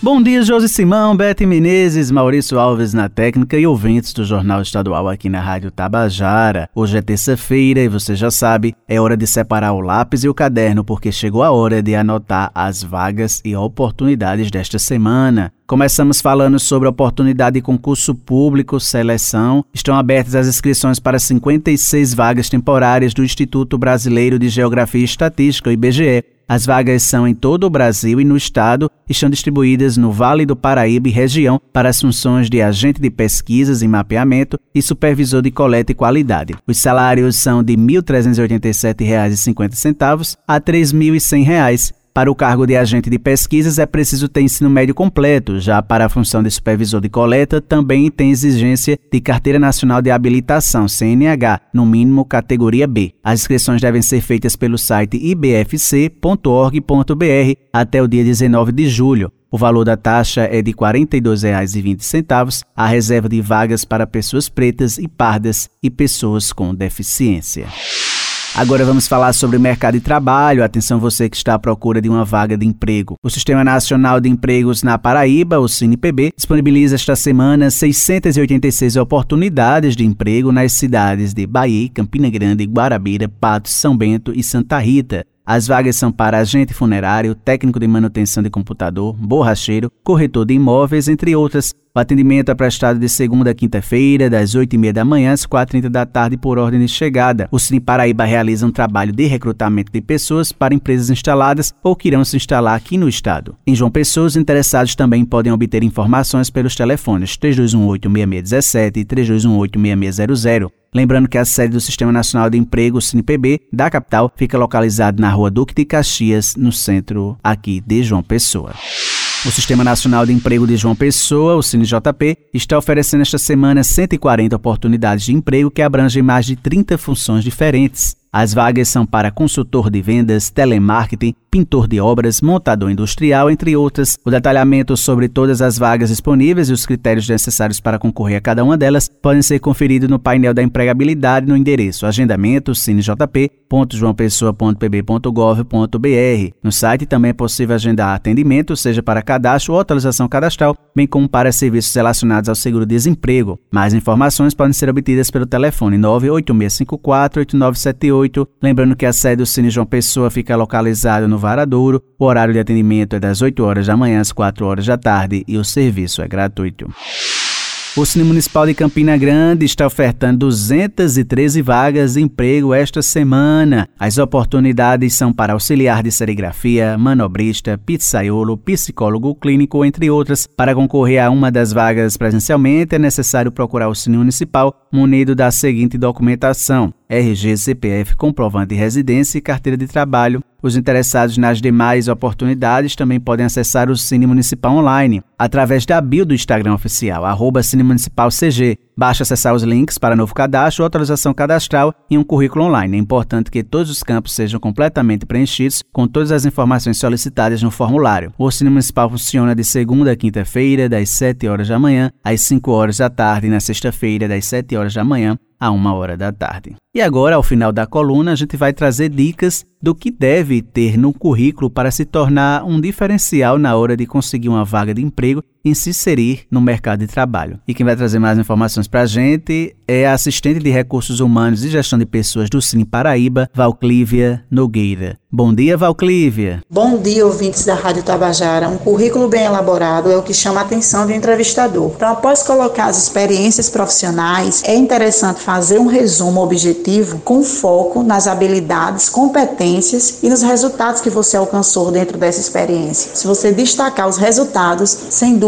Bom dia, Josi Simão, Bete Menezes, Maurício Alves na técnica e ouvintes do Jornal Estadual aqui na Rádio Tabajara. Hoje é terça-feira e você já sabe, é hora de separar o lápis e o caderno porque chegou a hora de anotar as vagas e oportunidades desta semana. Começamos falando sobre oportunidade de concurso público, seleção. Estão abertas as inscrições para 56 vagas temporárias do Instituto Brasileiro de Geografia e Estatística, IBGE. As vagas são em todo o Brasil e no estado, estão distribuídas no Vale do Paraíba e região para as funções de agente de pesquisas e mapeamento e supervisor de coleta e qualidade. Os salários são de R$ 1.387,50 a R$ 3.100 para o cargo de agente de pesquisas é preciso ter ensino médio completo, já para a função de supervisor de coleta também tem exigência de Carteira Nacional de Habilitação, CNH, no mínimo categoria B. As inscrições devem ser feitas pelo site ibfc.org.br até o dia 19 de julho. O valor da taxa é de R$ 42,20, a reserva de vagas para pessoas pretas e pardas e pessoas com deficiência. Agora vamos falar sobre o mercado de trabalho. Atenção você que está à procura de uma vaga de emprego. O Sistema Nacional de Empregos na Paraíba, o CinePB, disponibiliza esta semana 686 oportunidades de emprego nas cidades de Bahia, Campina Grande, Guarabira, Patos, São Bento e Santa Rita. As vagas são para agente funerário, técnico de manutenção de computador, borracheiro, corretor de imóveis, entre outras. O atendimento é prestado de segunda a quinta-feira, das 8h30 da manhã às 4h30 da tarde, por ordem de chegada. O Cine Paraíba realiza um trabalho de recrutamento de pessoas para empresas instaladas ou que irão se instalar aqui no estado. Em João Pessoa, os interessados também podem obter informações pelos telefones 3218-6617 e 3218-6600. Lembrando que a sede do Sistema Nacional de Emprego, SINPB, da capital, fica localizada na rua Duque de Caxias, no centro aqui de João Pessoa. O Sistema Nacional de Emprego de João Pessoa, o CineJP, está oferecendo esta semana 140 oportunidades de emprego que abrangem mais de 30 funções diferentes. As vagas são para consultor de vendas, telemarketing, pintor de obras, montador industrial, entre outras. O detalhamento sobre todas as vagas disponíveis e os critérios necessários para concorrer a cada uma delas podem ser conferidos no painel da empregabilidade no endereço agendamento cinejp.joaopessoa.pb.gov.br. No site também é possível agendar atendimento, seja para cadastro ou atualização cadastral, bem como para serviços relacionados ao seguro-desemprego. Mais informações podem ser obtidas pelo telefone 98654 8978 Lembrando que a sede do Cine João Pessoa fica localizada no Varadouro. O horário de atendimento é das 8 horas da manhã às 4 horas da tarde e o serviço é gratuito. O Cine Municipal de Campina Grande está ofertando 213 vagas de emprego esta semana. As oportunidades são para auxiliar de serigrafia, manobrista, pizzaiolo, psicólogo clínico, entre outras. Para concorrer a uma das vagas presencialmente, é necessário procurar o Cine Municipal munido da seguinte documentação: RG, CPF, comprovante de residência e carteira de trabalho. Os interessados nas demais oportunidades também podem acessar o Cine Municipal online através da bio do Instagram oficial, arroba Cine Municipal CG. Basta acessar os links para novo cadastro, atualização cadastral e um currículo online. É importante que todos os campos sejam completamente preenchidos com todas as informações solicitadas no formulário. O Cine Municipal funciona de segunda a quinta-feira, das 7 horas da manhã às 5 horas da tarde, e na sexta-feira, das 7 horas da manhã a uma hora da tarde. E agora, ao final da coluna, a gente vai trazer dicas do que deve ter no currículo para se tornar um diferencial na hora de conseguir uma vaga de emprego emprego e se inserir no mercado de trabalho. E quem vai trazer mais informações para a gente é a assistente de recursos humanos e gestão de pessoas do Cine Paraíba, Valclívia Nogueira. Bom dia, Valclívia. Bom dia, ouvintes da Rádio Tabajara. Um currículo bem elaborado é o que chama a atenção do entrevistador. Então, após colocar as experiências profissionais, é interessante fazer um resumo objetivo com foco nas habilidades, competências e nos resultados que você alcançou dentro dessa experiência. Se você destacar os resultados, sem dúvida